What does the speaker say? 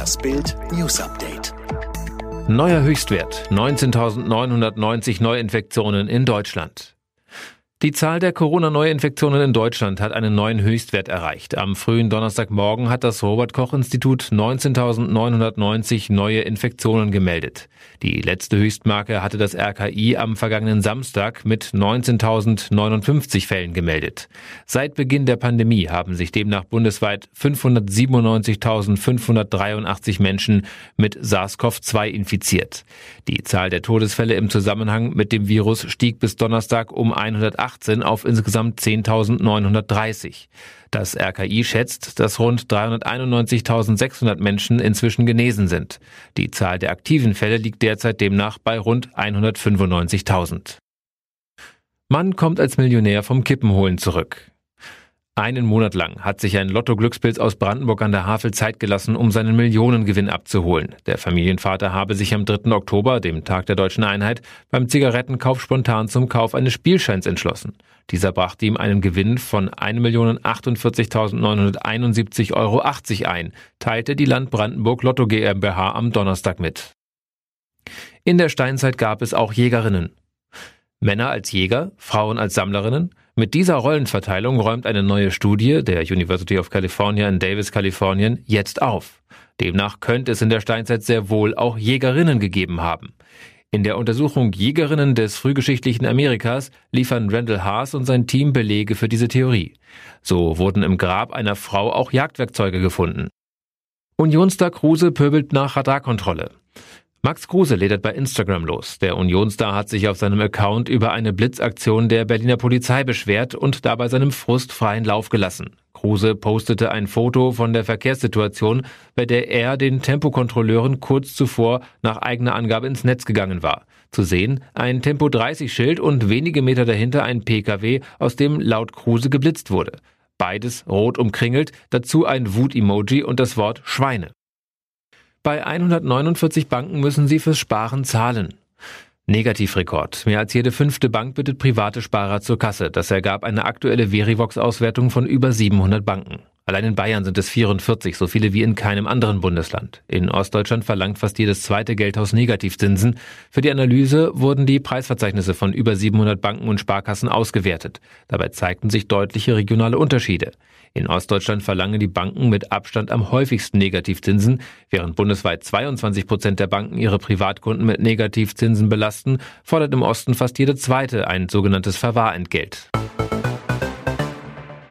Das Bild News Update. Neuer Höchstwert 19.990 Neuinfektionen in Deutschland. Die Zahl der Corona-Neuinfektionen in Deutschland hat einen neuen Höchstwert erreicht. Am frühen Donnerstagmorgen hat das Robert-Koch-Institut 19.990 neue Infektionen gemeldet. Die letzte Höchstmarke hatte das RKI am vergangenen Samstag mit 19.059 Fällen gemeldet. Seit Beginn der Pandemie haben sich demnach bundesweit 597.583 Menschen mit SARS-CoV-2 infiziert. Die Zahl der Todesfälle im Zusammenhang mit dem Virus stieg bis Donnerstag um 108 2018 auf insgesamt 10.930. Das RKI schätzt, dass rund 391.600 Menschen inzwischen genesen sind. Die Zahl der aktiven Fälle liegt derzeit demnach bei rund 195.000. Mann kommt als Millionär vom Kippenholen zurück. Einen Monat lang hat sich ein Lotto-Glückspilz aus Brandenburg an der Havel Zeit gelassen, um seinen Millionengewinn abzuholen. Der Familienvater habe sich am 3. Oktober, dem Tag der deutschen Einheit, beim Zigarettenkauf spontan zum Kauf eines Spielscheins entschlossen. Dieser brachte ihm einen Gewinn von 1.048.971,80 Euro ein, teilte die Land Brandenburg Lotto GmbH am Donnerstag mit. In der Steinzeit gab es auch Jägerinnen. Männer als Jäger, Frauen als Sammlerinnen. Mit dieser Rollenverteilung räumt eine neue Studie der University of California in Davis, Kalifornien, jetzt auf. Demnach könnte es in der Steinzeit sehr wohl auch Jägerinnen gegeben haben. In der Untersuchung Jägerinnen des frühgeschichtlichen Amerikas liefern Randall Haas und sein Team Belege für diese Theorie. So wurden im Grab einer Frau auch Jagdwerkzeuge gefunden. Unionsstar Kruse pöbelt nach Radarkontrolle. Max Kruse ledert bei Instagram los. Der Unionsstar hat sich auf seinem Account über eine Blitzaktion der Berliner Polizei beschwert und dabei seinem Frust freien Lauf gelassen. Kruse postete ein Foto von der Verkehrssituation, bei der er den Tempokontrolleuren kurz zuvor nach eigener Angabe ins Netz gegangen war. Zu sehen ein Tempo 30 Schild und wenige Meter dahinter ein Pkw, aus dem laut Kruse geblitzt wurde. Beides rot umkringelt, dazu ein Wut-Emoji und das Wort Schweine. Bei 149 Banken müssen sie fürs Sparen zahlen. Negativrekord. Mehr als jede fünfte Bank bittet private Sparer zur Kasse. Das ergab eine aktuelle Verivox-Auswertung von über 700 Banken. Allein in Bayern sind es 44, so viele wie in keinem anderen Bundesland. In Ostdeutschland verlangt fast jedes zweite Geldhaus Negativzinsen. Für die Analyse wurden die Preisverzeichnisse von über 700 Banken und Sparkassen ausgewertet. Dabei zeigten sich deutliche regionale Unterschiede. In Ostdeutschland verlangen die Banken mit Abstand am häufigsten Negativzinsen, während bundesweit 22 Prozent der Banken ihre Privatkunden mit Negativzinsen belasten, fordert im Osten fast jede zweite ein sogenanntes Verwahrentgelt.